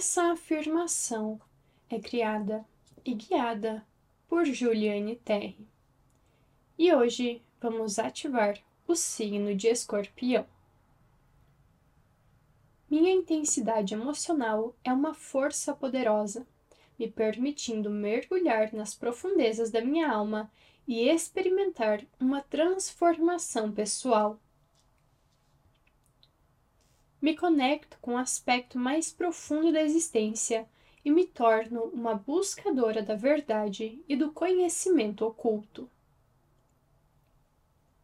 Essa afirmação é criada e guiada por Juliane Terry. E hoje vamos ativar o signo de Escorpião. Minha intensidade emocional é uma força poderosa, me permitindo mergulhar nas profundezas da minha alma e experimentar uma transformação pessoal. Me conecto com o aspecto mais profundo da existência e me torno uma buscadora da verdade e do conhecimento oculto.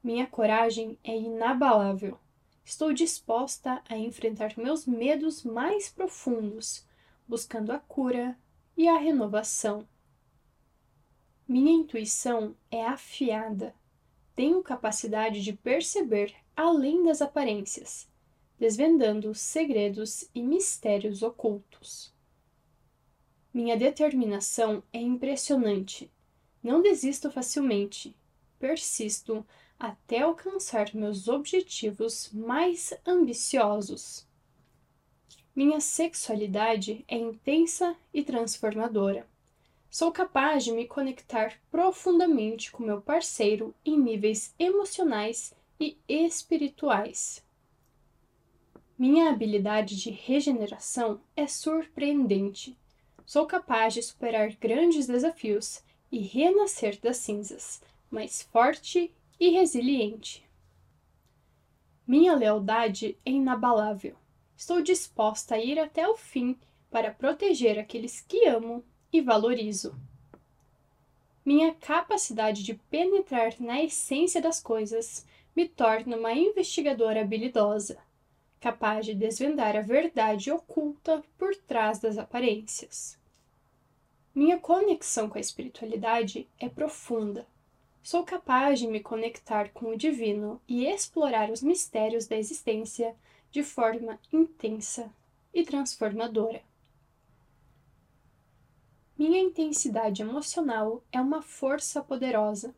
Minha coragem é inabalável. Estou disposta a enfrentar meus medos mais profundos, buscando a cura e a renovação. Minha intuição é afiada. Tenho capacidade de perceber além das aparências desvendando segredos e mistérios ocultos. Minha determinação é impressionante. Não desisto facilmente. Persisto até alcançar meus objetivos mais ambiciosos. Minha sexualidade é intensa e transformadora. Sou capaz de me conectar profundamente com meu parceiro em níveis emocionais e espirituais. Minha habilidade de regeneração é surpreendente. Sou capaz de superar grandes desafios e renascer das cinzas, mais forte e resiliente. Minha lealdade é inabalável. Estou disposta a ir até o fim para proteger aqueles que amo e valorizo. Minha capacidade de penetrar na essência das coisas me torna uma investigadora habilidosa capaz de desvendar a verdade oculta por trás das aparências. Minha conexão com a espiritualidade é profunda. Sou capaz de me conectar com o divino e explorar os mistérios da existência de forma intensa e transformadora. Minha intensidade emocional é uma força poderosa,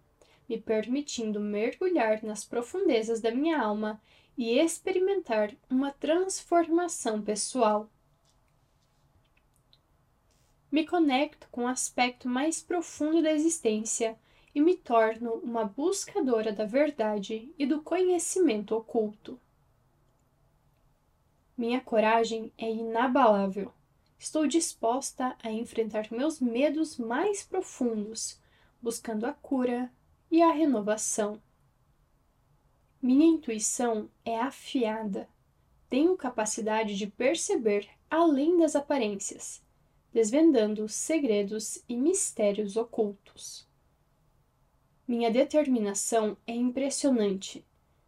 me permitindo mergulhar nas profundezas da minha alma e experimentar uma transformação pessoal. Me conecto com o aspecto mais profundo da existência e me torno uma buscadora da verdade e do conhecimento oculto. Minha coragem é inabalável. Estou disposta a enfrentar meus medos mais profundos, buscando a cura e a renovação. Minha intuição é afiada. Tenho capacidade de perceber além das aparências, desvendando segredos e mistérios ocultos. Minha determinação é impressionante.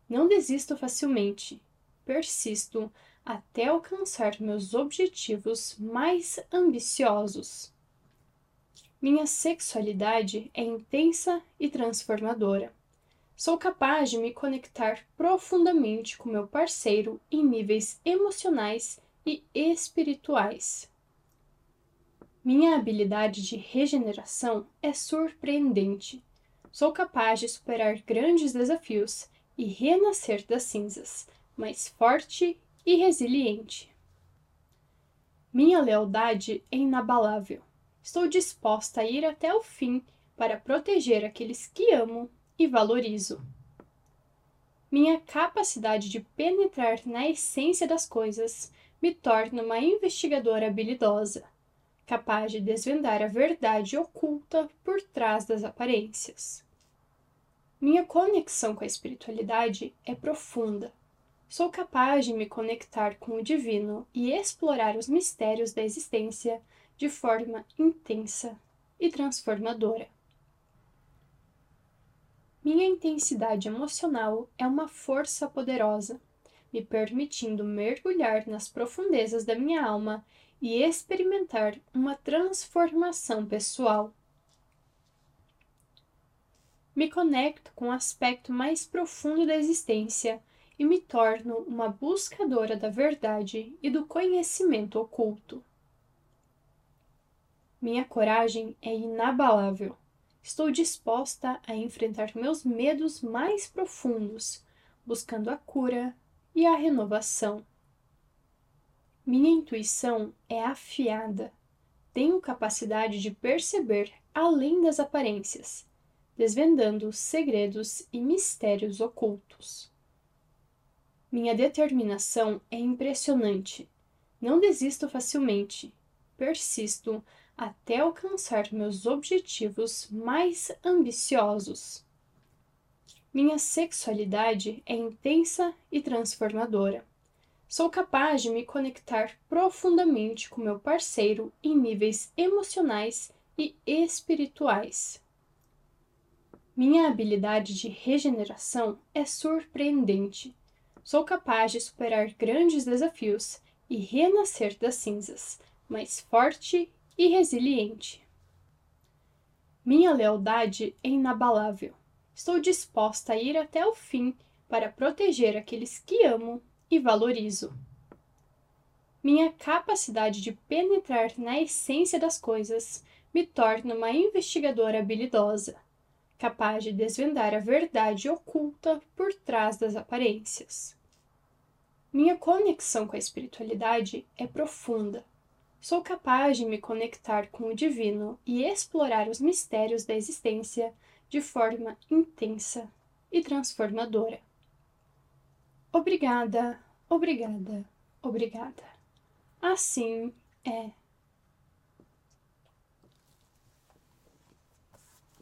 Não desisto facilmente. Persisto até alcançar meus objetivos mais ambiciosos. Minha sexualidade é intensa e transformadora sou capaz de me conectar profundamente com meu parceiro em níveis emocionais e espirituais. Minha habilidade de regeneração é surpreendente. Sou capaz de superar grandes desafios e renascer das cinzas, mais forte e resiliente. Minha lealdade é inabalável. Estou disposta a ir até o fim para proteger aqueles que amo e valorizo. Minha capacidade de penetrar na essência das coisas me torna uma investigadora habilidosa, capaz de desvendar a verdade oculta por trás das aparências. Minha conexão com a espiritualidade é profunda. Sou capaz de me conectar com o divino e explorar os mistérios da existência de forma intensa e transformadora. Minha intensidade emocional é uma força poderosa, me permitindo mergulhar nas profundezas da minha alma e experimentar uma transformação pessoal. Me conecto com o aspecto mais profundo da existência e me torno uma buscadora da verdade e do conhecimento oculto. Minha coragem é inabalável. Estou disposta a enfrentar meus medos mais profundos, buscando a cura e a renovação. Minha intuição é afiada. Tenho capacidade de perceber além das aparências, desvendando segredos e mistérios ocultos. Minha determinação é impressionante. Não desisto facilmente. Persisto até alcançar meus objetivos mais ambiciosos. Minha sexualidade é intensa e transformadora. Sou capaz de me conectar profundamente com meu parceiro em níveis emocionais e espirituais. Minha habilidade de regeneração é surpreendente. Sou capaz de superar grandes desafios e renascer das cinzas, mais forte e resiliente. Minha lealdade é inabalável. Estou disposta a ir até o fim para proteger aqueles que amo e valorizo. Minha capacidade de penetrar na essência das coisas me torna uma investigadora habilidosa, capaz de desvendar a verdade oculta por trás das aparências. Minha conexão com a espiritualidade é profunda. Sou capaz de me conectar com o divino e explorar os mistérios da existência de forma intensa e transformadora. Obrigada, obrigada, obrigada. Assim é.